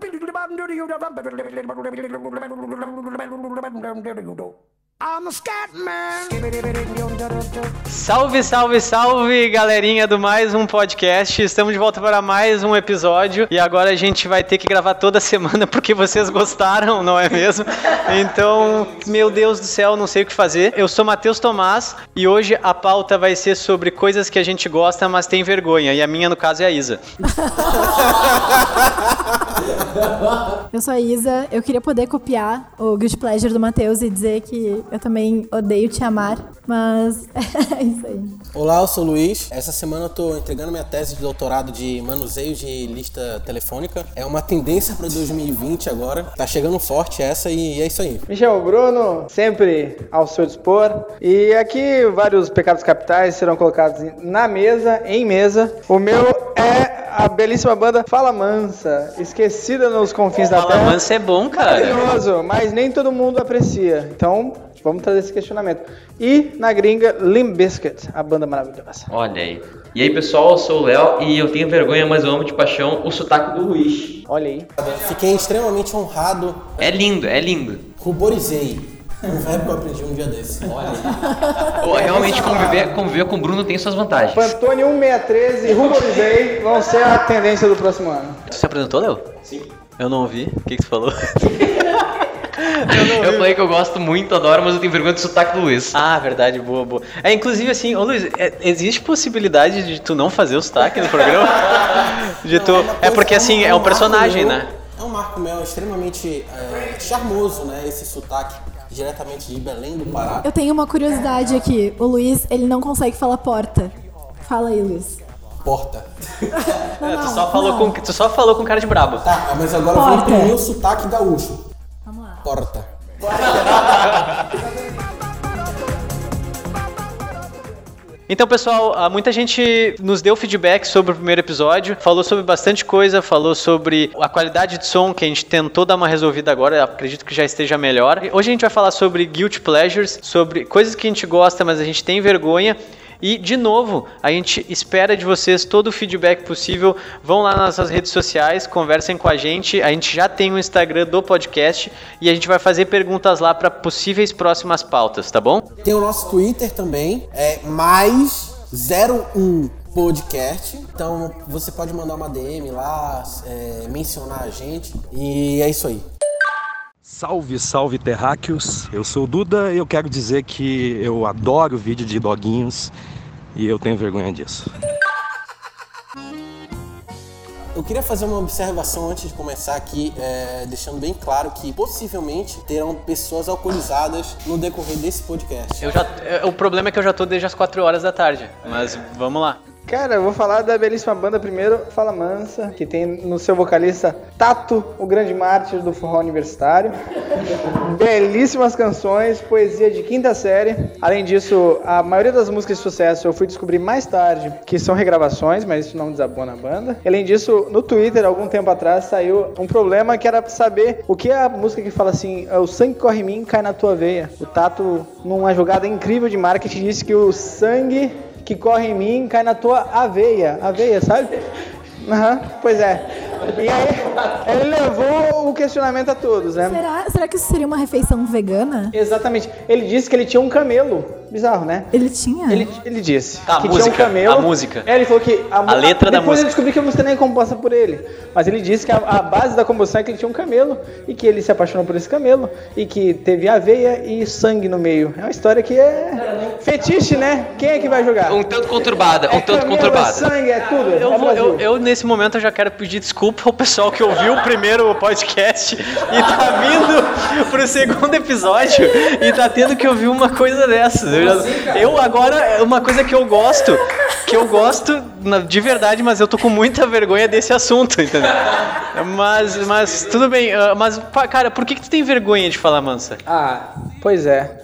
you. Salve, salve, salve, galerinha do mais um podcast. Estamos de volta para mais um episódio e agora a gente vai ter que gravar toda semana porque vocês gostaram, não é mesmo? Então, meu Deus do céu, não sei o que fazer. Eu sou Matheus Tomás e hoje a pauta vai ser sobre coisas que a gente gosta, mas tem vergonha. E a minha, no caso, é a Isa. Eu sou a Isa, eu queria poder copiar o Guilty Pleasure do Matheus e dizer que eu também odeio te amar, mas é isso aí. Olá, eu sou o Luiz. Essa semana eu tô entregando minha tese de doutorado de manuseio de lista telefônica. É uma tendência para 2020 agora. Tá chegando forte essa e é isso aí. Michel Bruno, sempre ao seu dispor. E aqui vários pecados capitais serão colocados na mesa, em mesa. O meu é a belíssima banda Fala Mansa, esquecida nos confins da Fala terra. Mansa é bom, cara. Maravilhoso, mas nem todo mundo aprecia. Então, vamos trazer esse questionamento. E na gringa, Limp Bizkit, a banda maravilhosa. Olha aí. E aí, pessoal, eu sou o Léo e eu tenho vergonha, mas eu amo de paixão o sotaque do Luiz. Olha aí. Fiquei extremamente honrado. É lindo, é lindo. Ruborizei. Um verbo que eu aprendi um dia desse. Olha aí. Pô, realmente conviver, conviver com o Bruno tem suas vantagens. Pantone 1613 e Ruborizei vão ser a tendência do próximo ano. Tu se apresentou, Léo? Sim. Eu não ouvi. O que, que tu falou? Eu falei que eu gosto muito, adoro, mas eu tenho vergonha do sotaque do Luiz. Ah, verdade, boa, boa. É, inclusive assim, ô Luiz, é- existe possibilidade de tu não fazer o sotaque no programa? De tu... uma É coisa- porque assim, é um personagem, meu- né? É um Marco Mel extremamente é, charmoso, né? Esse sotaque diretamente de Belém do Pará. Eu tenho uma curiosidade aqui. O Luiz, ele não consegue falar porta. Fala aí, Luiz. Porta. Não, É, tu, não, só falou não. com, tu só falou com cara de brabo. Tá, mas agora eu vou Porta. imprimir o sotaque gaúcho. Porta. Então, pessoal, ah, muita gente nos deu feedback sobre o primeiro episódio, falou sobre bastante coisa, falou sobre a qualidade de som que a gente tentou dar uma resolvida agora, acredito que já esteja melhor. Hoje a gente vai falar sobre guilty pleasures, sobre coisas que a gente gosta, mas a gente tem vergonha. E, de novo, a gente espera de vocês todo o feedback possível. Vão lá nas nossas redes sociais, conversem com a gente. A gente já tem o Instagram do podcast e a gente vai fazer perguntas lá para possíveis próximas pautas, tá bom? Tem o nosso Twitter também, é mais 01 podcast. Então você pode mandar uma DM lá, é, mencionar a gente. E é isso aí. Salve, salve terráqueos! Eu sou o Duda e eu quero dizer que eu adoro vídeo de doguinhos e eu tenho vergonha disso. Eu queria fazer uma observação antes de começar aqui, é, deixando bem claro que possivelmente terão pessoas alcoolizadas no decorrer desse podcast. Eu já, é, o problema é que eu já tô desde as 4 horas da tarde, mas vamos lá. Cara, eu vou falar da belíssima banda primeiro, Fala Mansa, que tem no seu vocalista Tato, o grande mártir do forró universitário. Belíssimas canções, poesia de quinta série. Além disso, a maioria das músicas de sucesso eu fui descobrir mais tarde que são regravações, mas isso não desabona a banda. Além disso, no Twitter, algum tempo atrás, saiu um problema que era saber o que é a música que fala assim: o sangue corre em mim, cai na tua veia. O Tato, numa jogada incrível de marketing, disse que o sangue que corre em mim cai na tua aveia. Aveia, sabe? Aham, pois é. E aí, ele levou o questionamento a todos, né? Será, será que isso seria uma refeição vegana? Exatamente. Ele disse que ele tinha um camelo. Bizarro, né? Ele tinha? Ele, ele disse Tá, a que música, tinha um camelo. a música. É, ele falou que a, A letra da depois música. eu descobri que a música nem é composta por ele. Mas ele disse que a, a base da composição é que ele tinha um camelo e que ele se apaixonou por esse camelo e que teve aveia e sangue no meio. É uma história que é fetiche, né? Quem é que vai jogar? Um tanto conturbada, um é tanto camelo, conturbada. É sangue, é tudo. Eu, é vou- eu- eu, nesse momento, eu já quero pedir desculpa ao pessoal que ouviu o primeiro podcast e tá vindo pro segundo episódio e tá tendo que ouvir uma coisa dessas. Eu, eu agora, uma coisa que eu gosto, que eu gosto de verdade, mas eu tô com muita vergonha desse assunto, entendeu? Mas, mas tudo bem, ah, mas, cara, por que, que tu tem vergonha de falar mansa? Ah, pois é.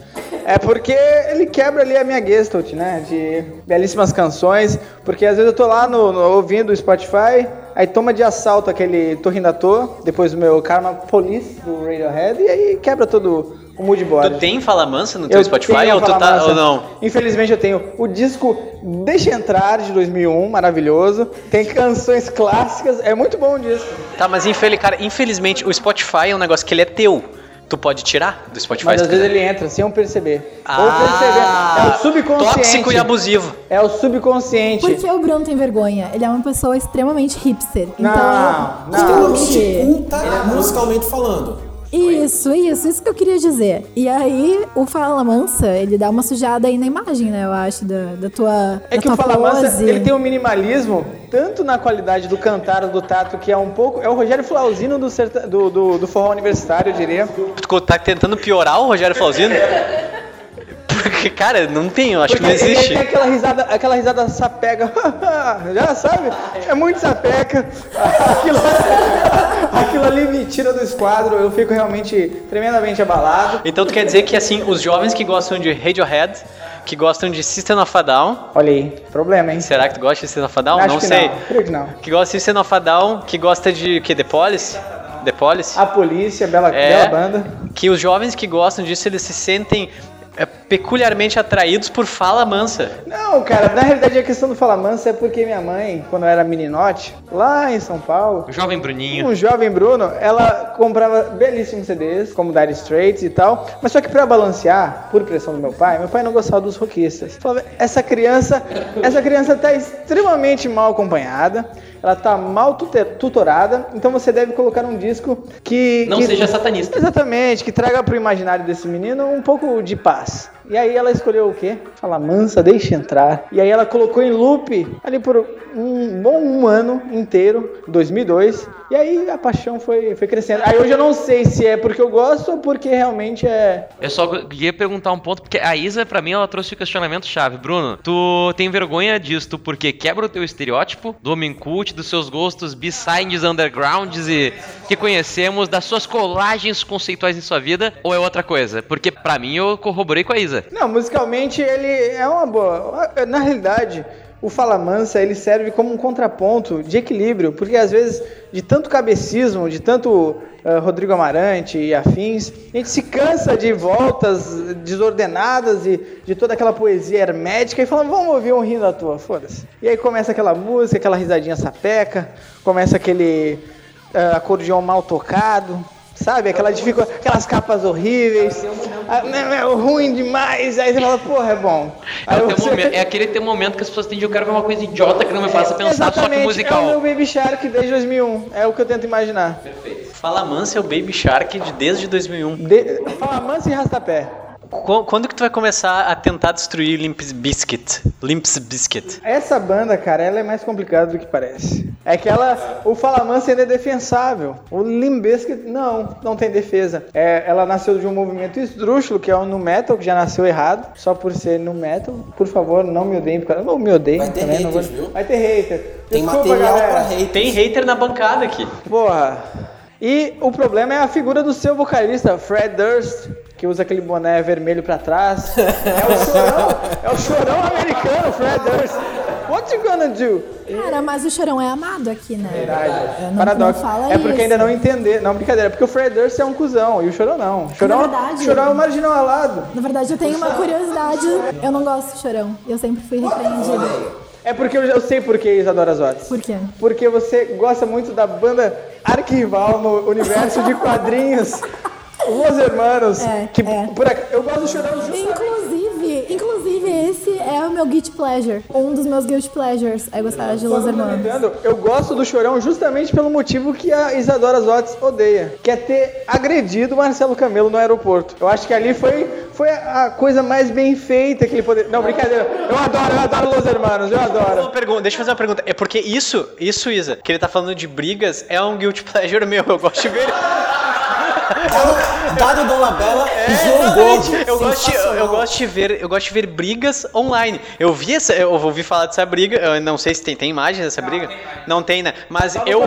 É porque ele quebra ali a minha gestalt, né? De belíssimas canções. Porque às vezes eu tô lá no, no- ouvindo o Spotify, aí toma de assalto aquele Toa, depois o meu Karma Police do Radiohead, e aí quebra todo o Mood Board. Tu tem Fala Mansa no teu Eu Spotify ou tu tá ou não? Infelizmente eu tenho o disco Deixa Entrar de 2001, maravilhoso. Tem canções clássicas, é muito bom o disco. Tá, mas cara, infelizmente o Spotify é um negócio que ele é teu. Tu pode tirar do Spotify Mas às vezes ele entra sem eu perceber. Ah, Ou perceber. É o subconsciente. Tóxico e abusivo. É o subconsciente. Por que o Bruno tem vergonha? Ele é uma pessoa extremamente hipster. Não, então, não. escute. Culta, musicalmente falando. Isso, isso, isso que eu queria dizer. E aí, o Fala Mansa, ele dá uma sujada aí na imagem, né? Eu acho, da, da tua. É da que o tua Fala Mansa, pose. ele tem um minimalismo, tanto na qualidade do cantar do Tato, que é um pouco. É o Rogério Flauzino do, serta- do, do, do forró universitário, eu diria. Tu tá tentando piorar o Rogério Flauzino? Porque, cara, não tem, eu acho que não Porque existe. tem aquela risada, aquela risada sapega. Já sabe? É muito sapeca. Aquilo, aquilo ali me tira do esquadro. Eu fico realmente tremendamente abalado. Então tu quer dizer que assim, os jovens que gostam de Radiohead, que gostam de System of a Down, Olha aí, problema, hein? será que tu gosta de System of a Down? Acho não sei. não. Creio que não. Que gosta de System of a Down, que gosta de que The Police? The Police? A polícia, bela, É. bela banda. Que os jovens que gostam disso, eles se sentem é, peculiarmente atraídos por fala mansa. Não, cara, na realidade a questão do Fala Mansa é porque minha mãe, quando eu era meninote, lá em São Paulo, O jovem Bruninho. um jovem Bruno, ela comprava belíssimos CDs, como Dire Straits e tal, mas só que pra balancear, por pressão do meu pai, meu pai não gostava dos rockistas. Falava, essa criança, essa criança tá extremamente mal acompanhada, ela tá mal tutor- tutorada, então você deve colocar um disco que... Não que- seja satanista. Exatamente, que traga pro imaginário desse menino um pouco de paz. E aí ela escolheu o quê? Fala, mansa, deixa entrar. E aí ela colocou em loop ali por um bom um ano inteiro, 2002. E aí a paixão foi, foi crescendo. Aí hoje eu não sei se é porque eu gosto ou porque realmente é... Eu só queria perguntar um ponto, porque a Isa, pra mim, ela trouxe o questionamento chave. Bruno, tu tem vergonha disso porque quebra o teu estereótipo do homem cult, dos seus gostos besides undergrounds e que conhecemos, das suas colagens conceituais em sua vida, ou é outra coisa? Porque pra mim eu corroborei com a Isa. Não, musicalmente ele é uma boa. Na realidade, o Fala Mansa ele serve como um contraponto de equilíbrio, porque às vezes de tanto cabecismo, de tanto ah, Rodrigo Amarante e afins, a gente se cansa de voltas desordenadas e de toda aquela poesia hermética e fala, vamos ouvir um rindo à toa, foda-se. E aí começa aquela música, aquela risadinha sapeca, começa aquele ah, acordeão mal tocado, Sabe? Aquela dificu... Aquelas capas horríveis. Ah, não, é ruim demais. Aí você fala, porra, é bom. É, você- momento- é aquele teu momento que as pessoas têm de eu quero ver uma coisa idiota que não me faça pensar, só que musical. É o meu Baby Shark desde 2001. É o que eu tento imaginar. Fala mansa é o Baby Shark de desde 2001. De... Fala mansa e rastapé. Qu- Quando que tu vai começar a tentar destruir Limp Bizkit? Limp Bizkit. Essa banda, cara, ela é mais complicada do que parece. É que ela, o Fala Mansa ainda é defensável. O Limp Bizkit, não, não tem defesa. É, ela nasceu de um movimento esdrúxulo, que é o nu metal, que já nasceu errado, só por ser nu metal. Por favor, não me odeiem, porque eu não me odeio. Vai ter também, não haters, viu? Vai ter hater. Tem Desculpa, material galera. pra haters. Tem hater na bancada aqui. Porra. E o problema é a figura do seu vocalista, Fred Durst, que usa aquele boné vermelho pra trás. É o chorão, é o chorão americano, Fred Durst. What you gonna do? Cara, mas o chorão é amado aqui, né? É, não, Paradoxo. é porque isso. ainda não entender. Não, brincadeira. Porque o Fred Durst é um cuzão e o chorão não. O chorão, verdade- o chorão é o marginal alado. Na verdade, eu tenho uma curiosidade. Eu não gosto de chorão. Eu sempre fui repreendida. É porque eu, eu sei por que Isadora Zotes. Por quê? Porque você gosta muito da banda arquival no universo de quadrinhos. Los Hermanos. É, que é. por Eu gosto chorão justamente. Inclusive, inclusive, esse é o meu guilty pleasure. Um dos meus guilty pleasures é gostar de Los Hermanos. Eu gosto do Chorão justamente pelo motivo que a Isadora Zotes odeia, que é ter agredido o Marcelo Camelo no aeroporto. Eu acho que ali foi, foi a coisa mais bem feita que ele poderia... Não, brincadeira. Eu adoro, eu adoro Los Hermanos, eu adoro. Uma pergunta, deixa eu fazer uma pergunta. É porque isso, isso, Isa, que ele tá falando de brigas, é um guilty pleasure meu. Eu gosto de ver. Dado, Bela É, jogou. Eu gosto, de, eu, gosto de ver, eu gosto de ver brigas online. Eu vi essa, eu ouvi falar dessa briga, eu não sei se tem, tem imagem dessa briga. Não tem, né? Mas Só eu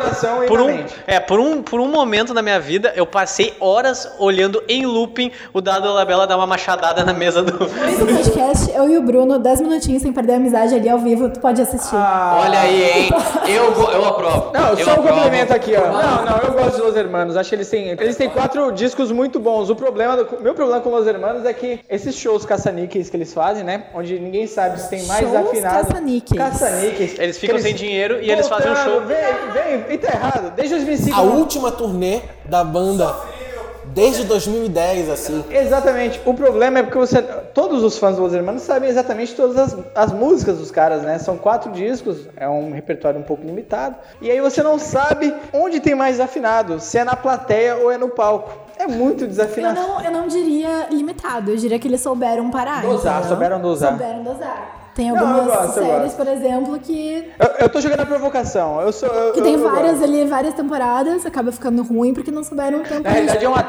por um, é, por um por um momento na minha vida, eu passei horas olhando em looping o Dado Labella dar uma machadada na mesa do Esse podcast, eu e o Bruno, 10 minutinhos sem perder a amizade ali ao vivo, tu pode assistir. Olha aí, hein? Eu, vou- eu aprovo. Não, eu só um complemento aqui, ó. Não, não, eu gosto de Los Hermanos. Acho que eles têm, eles têm quatro quatro discos muito bons. O problema, do, meu problema com Los Hermanos é que esses shows caça-níqueis que eles fazem, né? Onde ninguém sabe se tem mais Shows afinado. caça-níqueis. Caça-níqueis. Eles ficam Que sem dinheiro e eles fazem um Voltando, show. Vem, vem, e tá errado. Desde 2005. A última turnê da banda desde 2010, assim. Exatamente. O problema é porque você. Todos os fãs do Los Hermanos sabem exatamente todas as, as músicas dos caras, né? São quatro discos, é um repertório um pouco limitado. E aí você não sabe onde tem mais afinado, se é na plateia ou é no palco. É muito Eu desafinado. não, eu não diria limitado, eu diria que eles souberam parar. Dosar, souberam dosar. Souberam dosar. Tem Não, algumas eu gosto, séries, por exemplo, que, Eu, eu tô jogando a provocação. Eu sou. Eu, que tem eu várias ali, várias temporadas, acaba ficando ruim porque não souberam o tempo Na realidade é uma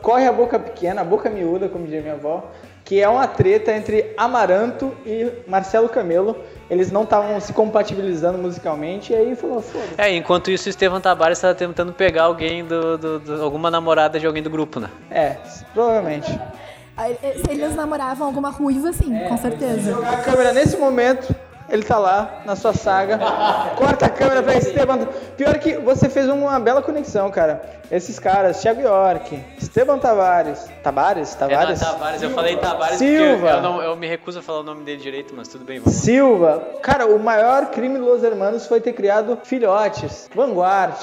corre a boca pequena, a boca miúda, como diria minha avó, que é uma treta entre Amaranto e Marcelo Camelo. Eles não estavam se compatibilizando musicalmente e aí falou, foda. É, enquanto isso, o Estevam Tabares estava tentando pegar alguém do, do- do- alguma namorada de alguém do grupo, né? É, provavelmente. Eh, Se eles namoravam alguma ruiva, sim, É, com certeza. A câmera nesse momento, ele tá lá na sua saga. Corta a câmera pra Esteban. Pior que você fez uma bela conexão, cara. Esses caras, Thiago York, Esteban Tavares. Tavares? É, Tavares? não, Tabares, eu falei Tabares Silva. porque eu, não- eu me recuso a falar o nome dele direito, mas tudo bem, vamos. Silva. Cara, o maior crime dos Los Hermanos foi ter criado filhotes. Vanguard.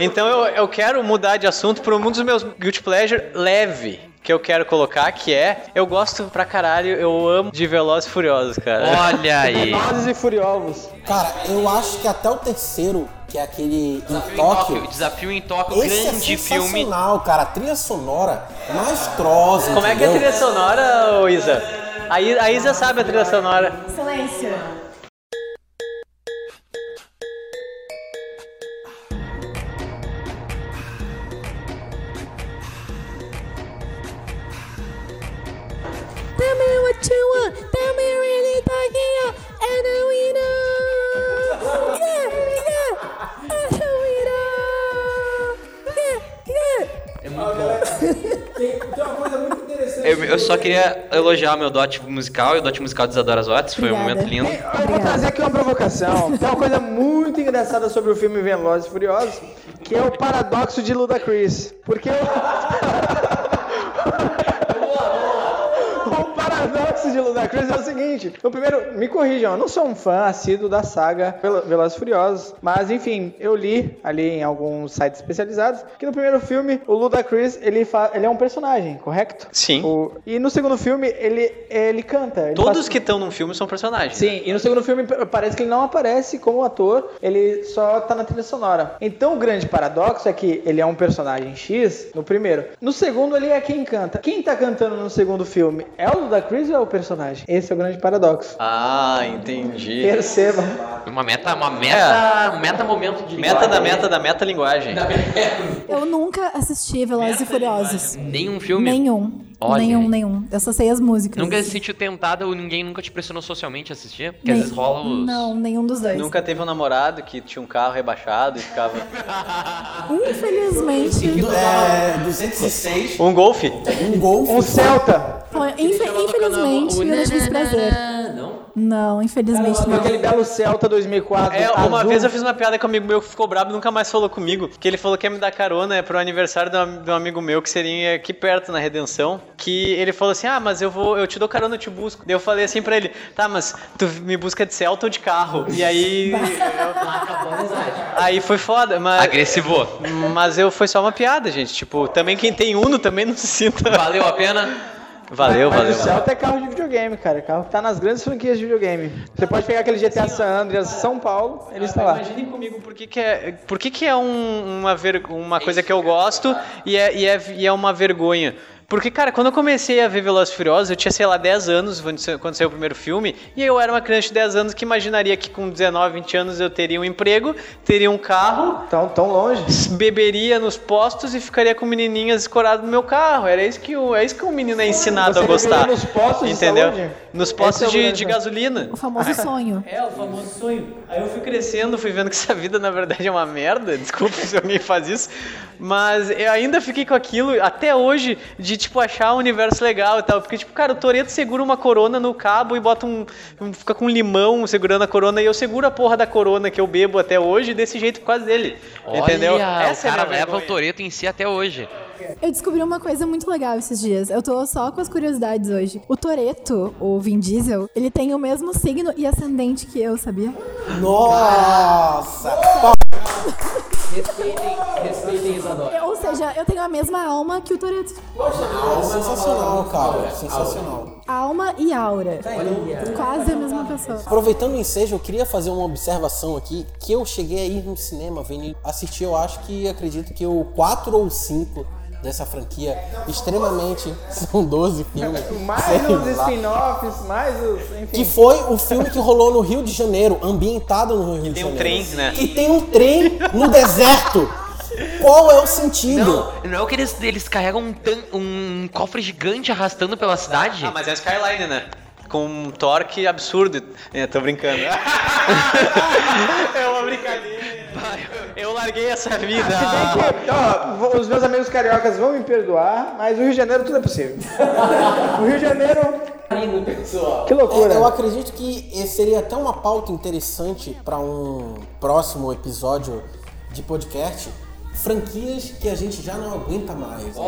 Então eu, eu quero mudar de assunto para um dos meus guilty pleasure leve que eu quero colocar, que é eu gosto pra caralho, eu amo de Velozes e Furiosos, cara. Olha aí. Velozes e Furiosos. Cara, eu acho que até o terceiro, que é aquele em Desafio em Tóquio, Tóquio, Desafio em Tóquio, esse grande é filme. sensacional, cara. A trilha sonora maestrosa, Como é que é a entendeu? trilha sonora, Isa? A Isa sabe a trilha sonora. Silêncio. Queria elogiar meu dote musical e o dote musical de Isadora Zotes, foi um momento lindo. Eu vou trazer aqui uma provocação. Tem uma coisa muito engraçada sobre o filme Velozes e Furiosos, que é o paradoxo de Ludacris. Porque o... o paradoxo de Ludacris é o seguinte. O primeiro, me corrijam, eu não sou um fã assíduo da saga Vel- Velozes e Furiosos, mas enfim, eu li ali em alguns sites especializados que no primeiro filme o Ludacris, ele, ele é um personagem, correto? Sim. O- E no segundo filme ele, ele canta. ele Todos faz- que estão num filme são personagens. Sim, e no segundo filme parece que ele não aparece como ator, ele só tá na trilha sonora. Então o grande paradoxo é que ele é um personagem X no primeiro. No segundo ele é quem canta. Quem tá cantando no segundo filme é o Ludacris ou é o personagem? Esse é o grande paradoxo. Ah, entendi. Perceba. Uma meta, uma meta, um meta momento de Meta da linguagem. meta da meta linguagem. Eu nunca assisti Velozes e Furiosos. Nenhum filme. Nenhum. Olha nenhum, nenhum. Eu só sei as músicas. Nunca se sentiu tentada ou ninguém nunca te pressionou socialmente a assistir? Porque Nem- às vezes rola os. Não, nenhum dos dois. Nunca teve um namorado que tinha um carro rebaixado e ficava. Infelizmente. Do- É, 206, Um golfe? um gol. Um Celta. Infe- infelizmente, eu não tive esse prazer. Não? Não, infelizmente Com não. aquele belo Celta 2004. É, uma azul. vez eu fiz uma piada com um amigo meu que ficou brabo e nunca mais falou comigo. Que ele falou que ia me dar carona pro aniversário de um, de um amigo meu que seria aqui perto na Redenção. Que ele falou assim: Ah, mas eu vou, eu te dou carona, eu te busco. Daí eu falei assim pra ele: Tá, mas tu me busca de Celta ou de carro? E aí. aí foi foda, mas. Agressivou. Mas eu foi só uma piada, gente. Tipo, também quem tem Uno também não se sinta. Valeu a pena? Valeu, Mas valeu. o Celta é carro de videogame, cara. Carro que tá nas grandes franquias de videogame. Você pode pegar aquele GTA San Andreas São Paulo, ele está lá. Imaginem comigo por que, que é, por que, que é um- uma, ver- uma coisa que eu gosto e é, e, é, e é uma vergonha. Porque, cara, quando eu comecei a ver Velozes e Furiosos, eu tinha, sei lá, 10 anos quando sa- quando saiu o primeiro filme, e eu era uma criança de 10 anos que imaginaria que com 19, 20 anos eu teria um emprego, teria um carro, Tão, tão longe. beberia nos postos e ficaria com menininhas escoradas no meu carro. Era isso que o, é isso que um menino é ensinado Você a gostar. nos postos de entendeu? saúde? Nos postos é o de, de gasolina. O famoso sonho. É, o famoso sonho. Aí eu fui crescendo, fui vendo que essa vida na verdade é uma merda. Desculpa se alguém faz isso. Mas eu ainda fiquei com aquilo até hoje de, tipo, achar um universo legal e tal. Porque, tipo, cara, o Toreto segura uma corona no cabo e bota um. fica com um limão segurando a corona e eu seguro a porra da corona que eu bebo até hoje desse jeito por causa dele. Olha, entendeu? o é a cara minha leva o vergonha. Toreto em si até hoje. Eu descobri uma coisa muito legal esses dias. Eu tô só com as curiosidades hoje. O Toreto, o Vin Diesel, ele tem o mesmo signo e ascendente que eu, sabia? Nossa! Respeitem, respeitem Isadora. Ou seja, eu tenho a mesma alma que o Toreto. Sensacional, cara. Sensacional. Alma e aura. Quase a mesma pessoa. Aproveitando o ensejo, eu queria fazer uma observação aqui, que eu cheguei aí no cinema, vendo assistir, eu acho que acredito que o 4 ou 5 dessa franquia, extremamente, são 12 filmes. Mais os spin-offs, mais os. Enfim. Que foi o filme que rolou no Rio de Janeiro, ambientado no Rio de Tem um Janeiro. trem, né? E tem um trem no deserto. Qual é o sentido? Não, não é o que eles, eles carregam um, tan- um cofre gigante arrastando pela cidade? Ah, mas é a Skyline, né? Com um torque absurdo. É, tô brincando. é uma brincadeira. Eu larguei essa vida. Se bem que, ó, os meus amigos cariocas vão me perdoar, mas o Rio de Janeiro tudo é possível. O Rio de Janeiro, que loucura. É, eu acredito que esse seria até uma pauta interessante para um próximo episódio de podcast. Franquias que a gente já não aguenta mais, entendeu?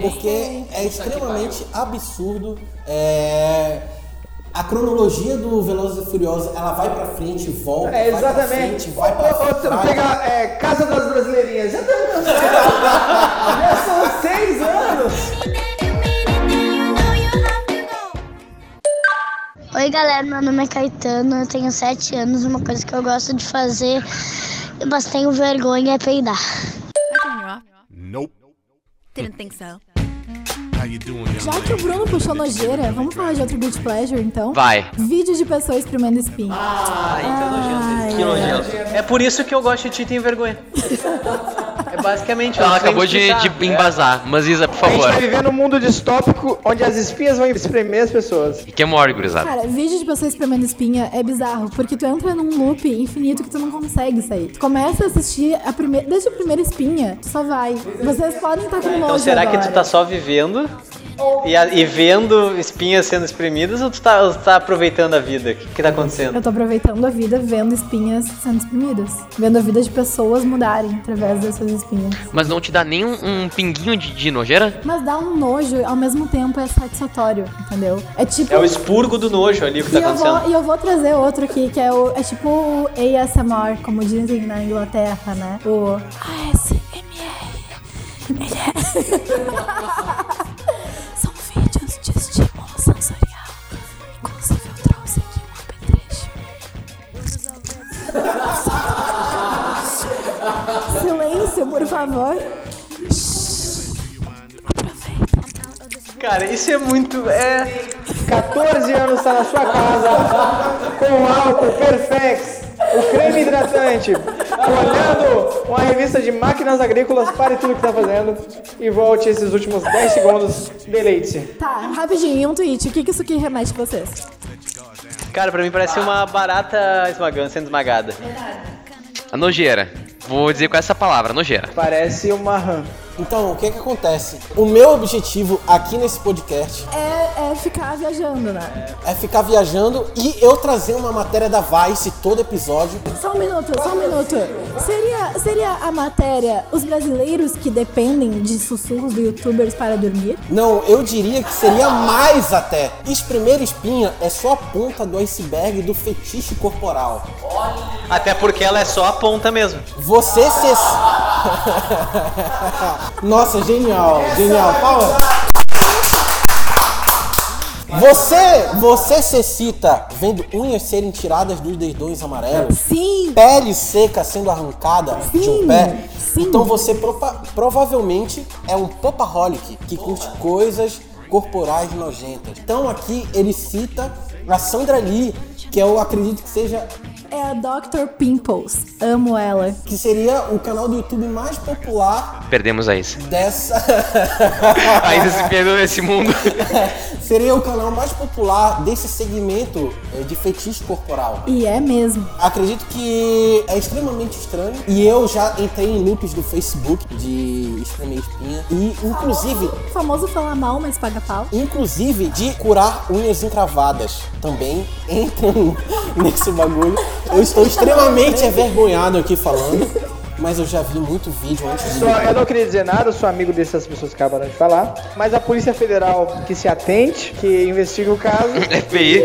Porque é extremamente absurdo. é, A cronologia do Velozes e Furiosos, ela vai pra frente, volta, É, vai pra exatamente. frente, vai pra trás. Pega é, Casa das Brasileirinhas. Já estamos cansados. Já são seis anos. Oi galera, meu nome é Caetano, eu tenho 7 anos. Uma coisa que eu gosto de fazer, mas tenho vergonha é peidar. Off? Nope. Didn't think so. Já que o Bruno puxou nojeira, vamos falar de outro Guilty Pleasure, então? Vai. Vídeo de pessoas exprimendo espinho. Que nojento. É por isso que eu gosto de ti tem vergonha. É basicamente. Ela acabou de, de embasar. Mas Isa, por A gente favor. vai viver num mundo distópico onde as espinhas vão espremer as pessoas. Rick and Morty, gurizada. Cara, vídeo de pessoas espremendo espinha é bizarro, porque tu entra num loop infinito que tu não consegue sair. Tu começa a assistir a primeira, desde a primeira espinha, tu só vai. Vocês podem estar com nojo Então será que agora. tu tá só vivendo e, a- e vendo espinhas sendo espremidas ou tu tá, ou tu tá aproveitando a vida? O que, que tá acontecendo? Eu tô aproveitando a vida vendo espinhas sendo exprimidas. Vendo a vida de pessoas mudarem através dessas espinhas. Mas não te dá nem um, um pinguinho de, de nojeira? Mas dá um nojo, ao mesmo tempo é satisfatório, entendeu? É tipo. É o expurgo do nojo ali o que tá eu, vou, acontecendo. e eu vou trazer outro aqui, que é o. É tipo o ASMR, como dizem na Inglaterra, né? O ASMR. favor. Cara, isso é muito. É. 14 anos tá na sua casa com álcool Perfex, o creme hidratante, olhando uma revista de máquinas agrícolas, pare tudo que tá fazendo e volte esses últimos 10 segundos. Deleite-se. Tá, rapidinho, um tweet. O que, que isso aqui remete a vocês? Cara, pra mim parece uma barata esmagando, sendo esmagada. A nojeira. Vou dizer com essa palavra, nojeira. Parece uma rã. Então, o que que acontece? O meu objetivo aqui nesse podcast É, é ficar viajando, né? é ficar viajando e eu trazer uma matéria da Vice todo episódio. Só um minuto, só um minuto. Seria, seria a matéria os brasileiros que dependem de sussurros do youtubers para dormir? Não, eu diria que seria mais até. Espremer espinha é só a ponta do iceberg do fetiche corporal. Até porque ela é só a ponta mesmo. Você se. Nossa, genial, genial. Palma. Você, você se excita vendo unhas serem tiradas dos dedões amarelos? Sim! Pele seca sendo arrancada de um Sim, pé? sim. Então você provavelmente é um popaholic que curte coisas corporais nojentas. Então aqui ele cita a Sandra Lee, que eu acredito que seja É a Dr. Pimples. Amo ela. que seria o canal do YouTube mais popular Perdemos a Isa. dessa. A Isa se perdeu nesse mundo. seria o canal mais popular desse segmento eh, de fetiche corporal. E é mesmo. Acredito que é extremamente estranho. E eu já entrei em loops do Facebook de espremer espinha. E inclusive, O famoso falar mal, mas paga pau. inclusive de curar unhas encravadas. Também entram nesse bagulho. Eu estou extremamente envergonhado aqui falando. Mas eu já vi muito vídeo antes de. Só, eu não queria dizer nada, eu sou amigo dessas pessoas que acabaram de falar, mas a Polícia Federal que se atente, que investiga o caso, FBI.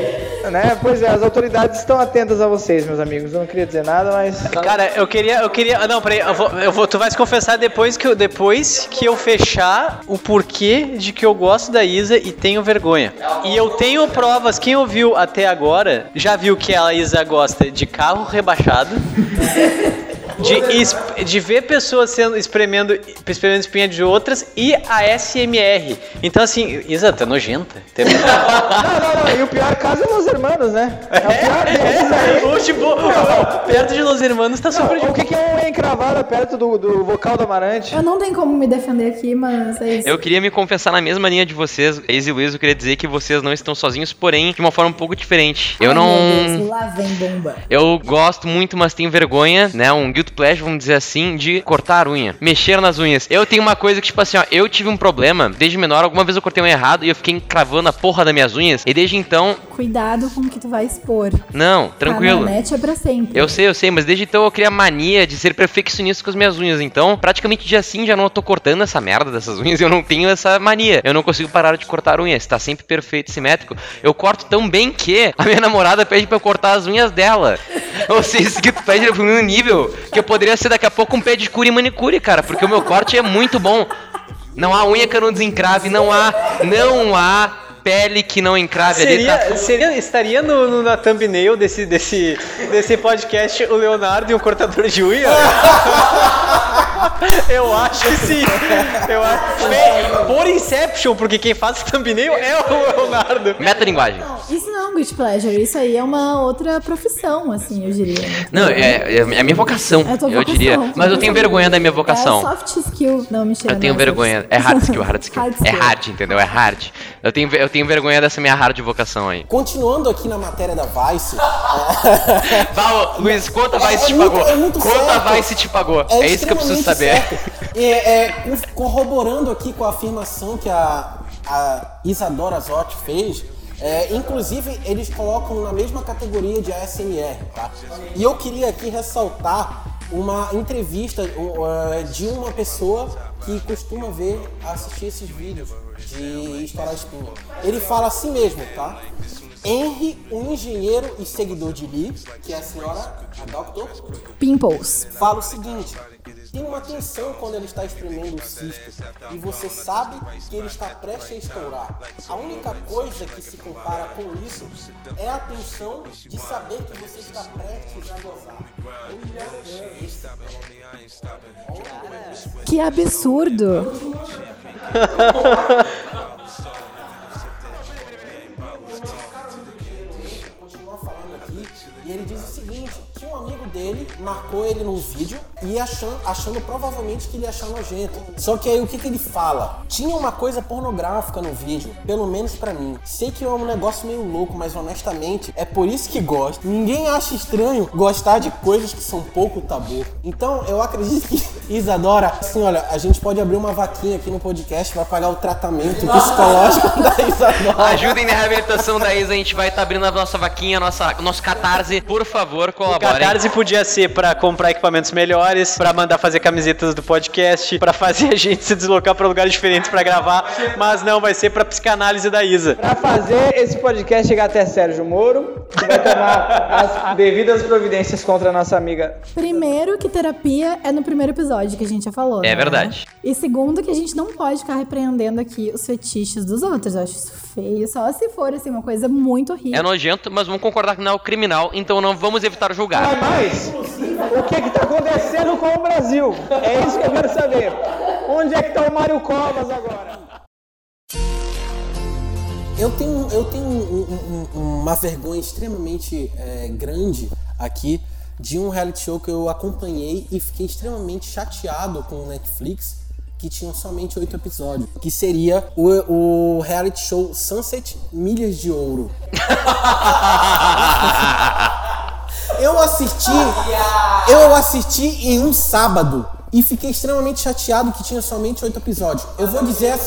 né? Pois é, as autoridades estão atentas a vocês, meus amigos. Eu não queria dizer nada, mas. Cara, eu queria, eu queria. Não, peraí, eu vou, eu vou, tu vai se confessar depois que, eu, depois que eu fechar o porquê de que eu gosto da Isa e tenho vergonha. E eu tenho provas, quem ouviu até agora já viu que a Isa gosta de carro rebaixado. De, es- de ver pessoas sendo espremendo, espremendo espinha de outras e a SMR. Então, assim, Isa, tá nojenta. Tem- Não, não, não. E o pior caso é Los Hermanos, né? É o pior desses aí. Ou, tipo, perto de Los Hermanos tá super de O que, que é uma encravada perto do, do vocal do Amarante? Eu não tenho como me defender aqui, mas é isso. Eu queria me confessar na mesma linha de vocês, Easy e Luiz, eu queria dizer que vocês não estão sozinhos, porém de uma forma um pouco diferente. Eu Ai, Meu não. Deus, lá vem bomba. Eu gosto muito, mas tenho vergonha, né? Um guilt pleasure, vamos dizer assim, de cortar a unha. Mexer nas unhas. Eu tenho uma coisa que, tipo assim, ó, eu tive um problema desde menor. Alguma vez eu cortei unha errado e eu fiquei encravando a porra das minhas unhas. E desde então, Cuidado com o que tu vai expor. não, tranquilo. A é pra sempre. Eu sei, eu sei, mas desde então eu criei a mania de ser perfeccionista com as minhas unhas. Então, praticamente dia sim já não tô cortando essa merda dessas unhas. Eu não tenho essa mania. Eu não consigo parar de cortar unhas. Tá sempre perfeito, simétrico. Eu corto tão bem que a minha namorada pede pra eu cortar as unhas dela. Ou seja, que tu pede pro meu nível que eu poderia ser daqui a pouco um pedicure e manicure, cara. Porque o meu corte é muito bom. Não há unha que eu não desencrave, não há, não há pele que não encrave ali. Tá Seria, seria, estaria no, no- na thumbnail desse, desse, desse podcast o Leonardo e um cortador de unha? Eu acho que sim. Eu acho. Por Inception, porque quem faz thumbnail é o Leonardo. Metalinguagem. Isso não é um good pleasure, isso aí é uma outra profissão, assim, eu diria. Não, é, é a minha vocação, É a tua eu vocação, diria. Mas eu tenho vergonha da minha É vocação. soft skill. Não, mentira. Eu tenho não é vergonha. É hard skill, hard skill. Hard É skill. hard, entendeu? É hard. Eu tenho, eu tenho vergonha dessa minha hard vocação aí. Continuando aqui na matéria da Vice, Fala, Luiz, quanto a É- Vice é te muito- pagou? é muito Quanto a certo. Vice te pagou? É, isso que eu preciso saber. É, é, corroborando aqui com a afirmação que a, a Isadora Zott fez, é, inclusive eles colocam na mesma categoria de ASMR, tá? E eu queria aqui ressaltar uma entrevista uh, de uma pessoa que costuma ver, assistir esses vídeos de estourar espinha. Ele fala assim mesmo, tá? Henry, um engenheiro e seguidor de Lee, que é a senhora, a Doctor, Pimples. fala o seguinte: tem uma tensão quando ele está espremendo o cisto e você sabe que ele está prestes a estourar. A única coisa que se compara com isso é a tensão de saber que você está prestes a gozar. Que absurdo. marcou ele num vídeo e achando, achando provavelmente que ele ia achar nojento. Só que aí o que, que ele fala? Tinha uma coisa pornográfica no vídeo, pelo menos pra mim. Sei que é um negócio meio louco, mas honestamente é por isso que gosto. Ninguém acha estranho gostar de coisas que são pouco tabu. Então eu acredito que Isadora, assim, olha, a gente pode abrir uma vaquinha aqui no podcast pra pagar o tratamento psicológico da Isadora. Ajudem na reabilitação da Isa, a gente vai estar abrindo a nossa vaquinha, nossa, nosso catarse. Por favor, O colaborem. Catarse podia ser pra comprar equipamentos melhores, pra mandar fazer camisetas do podcast, pra fazer a gente se deslocar pra lugares diferentes pra gravar, mas não, vai ser pra psicanálise da Isa. Pra fazer esse podcast chegar até Sérgio Moro, que vai tomar as devidas providências contra a nossa amiga. Primeiro, que terapia é no primeiro episódio que a gente já falou. É né? verdade. E segundo, que a gente não pode ficar repreendendo aqui os fetiches dos outros. Eu acho isso feio. Só se for, assim, uma coisa muito horrível. É nojento, mas vamos concordar que não é o criminal, então não vamos evitar julgar. Mas, mas, o que que tá acontecendo com o Brasil? É isso que eu quero saber. Onde é que tá o Mário Covas agora? Eu tenho, eu tenho um- um- um- uma vergonha extremamente é, grande aqui de um reality show que eu acompanhei e fiquei extremamente chateado com o Netflix, que tinha somente oito episódios, que seria o, o reality show Sunset Milhas de Ouro. Eu assisti, eu assisti em um sábado e fiquei extremamente chateado que tinha somente oito episódios. Eu vou dizer a,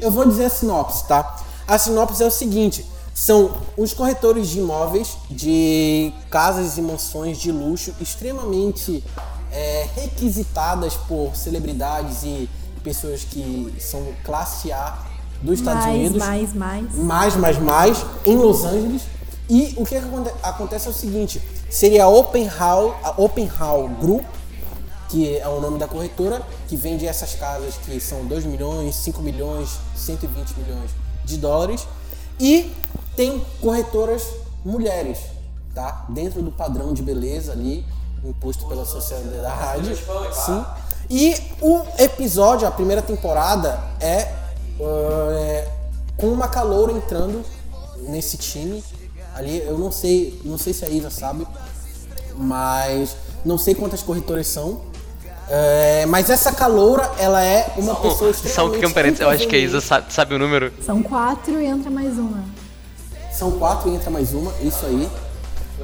eu vou dizer a sinopse, tá? A sinopse é o seguinte: são os corretores de imóveis de casas e mansões de luxo extremamente é, requisitadas por celebridades e pessoas que são classe A dos Estados mais, Unidos. mais, mais. mais, mais, mais, em Los Angeles. E o que aconte- acontece é o seguinte: seria a Open Hall, a Open Hall Group, que é o nome da corretora, que vende essas casas que são 2 milhões, 5 milhões, 120 milhões de dólares. E tem corretoras mulheres, tá? Dentro do padrão de beleza ali, imposto pela sociedade. Sim. E o episódio, a primeira temporada, é, é com uma caloura entrando nesse time. Ali, eu não sei, não sei se a Isa sabe, mas não sei quantas corretoras são. É, mas essa caloura, ela é uma pessoa Só um pequeno parênteses, eu acho que a Isa sabe, sabe o número. São quatro e entra mais uma. São quatro e entra mais uma, isso aí.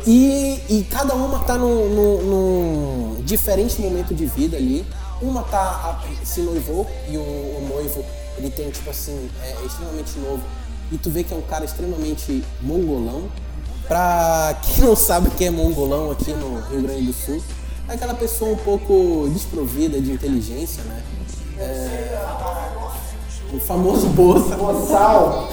E, e cada uma tá num, num- num diferente momento de vida ali. Uma tá se noivou e o, o noivo, ele tem tipo assim, é, é extremamente novo. E tu vê que é um cara extremamente mongolão. Pra quem não sabe o que é mongolão aqui no Rio Grande do Sul, é aquela pessoa um pouco desprovida de inteligência, né? É, o famoso. Boçal.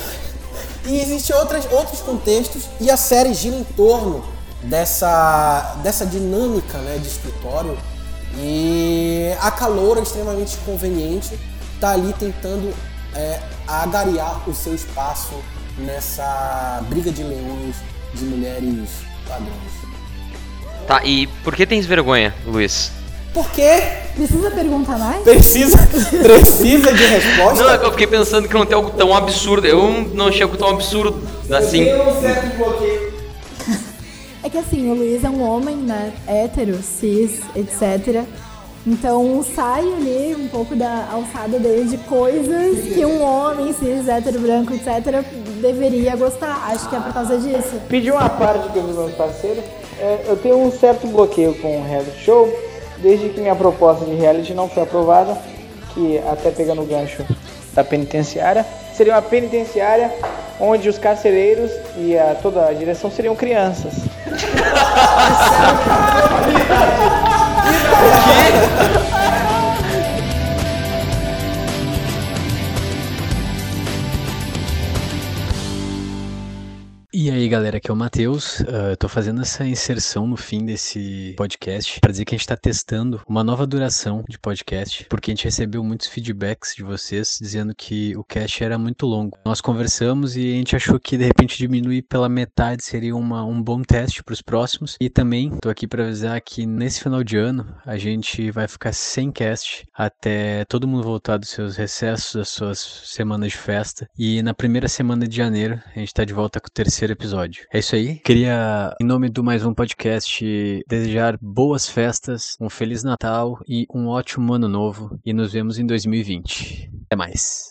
E existem outras, outros contextos e a série gira em torno dessa, dessa dinâmica né, de escritório e a caloura extremamente conveniente tá ali tentando é, agariar o seu espaço nessa briga de leões de mulheres padrões. Tá, e por que tens vergonha, Luiz? Por quê? Precisa perguntar mais? Precisa, precisa de resposta? Não, é que eu fiquei pensando que não tem algo tão absurdo. Eu não chego tão absurdo assim. um certo bloqueio. É que assim, o Luiz é um homem, né? Hétero, cis, etc. Então sai ali um pouco da alçada dele de coisas que um homem cis, hétero, branco, etc. deveria gostar. Acho que é por causa disso. Pedi uma parte que eu vi meus parceiros. É, eu tenho um certo bloqueio com o reality show, desde que minha proposta de reality não foi aprovada, que até pegando o gancho da penitenciária, seria uma penitenciária onde os carcereiros e a, toda a direção seriam crianças. é o Matheus. Ah, eu tô fazendo essa inserção no fim desse podcast para dizer que a gente tá testando uma nova duração de podcast, porque a gente recebeu muitos feedbacks de vocês dizendo que o cast era muito longo. Nós conversamos e a gente achou que de repente diminuir pela metade seria uma, um bom teste para os próximos. E também tô aqui para avisar que nesse final de ano a gente vai ficar sem cast até todo mundo voltar dos seus recessos, das suas semanas de festa. E na primeira semana de janeiro a gente tá de volta com o terceiro episódio. É isso aí. Queria, em nome do Mais Um Podcast, desejar boas festas, um Feliz Natal e um ótimo ano novo. E nos vemos em 2020. Até mais.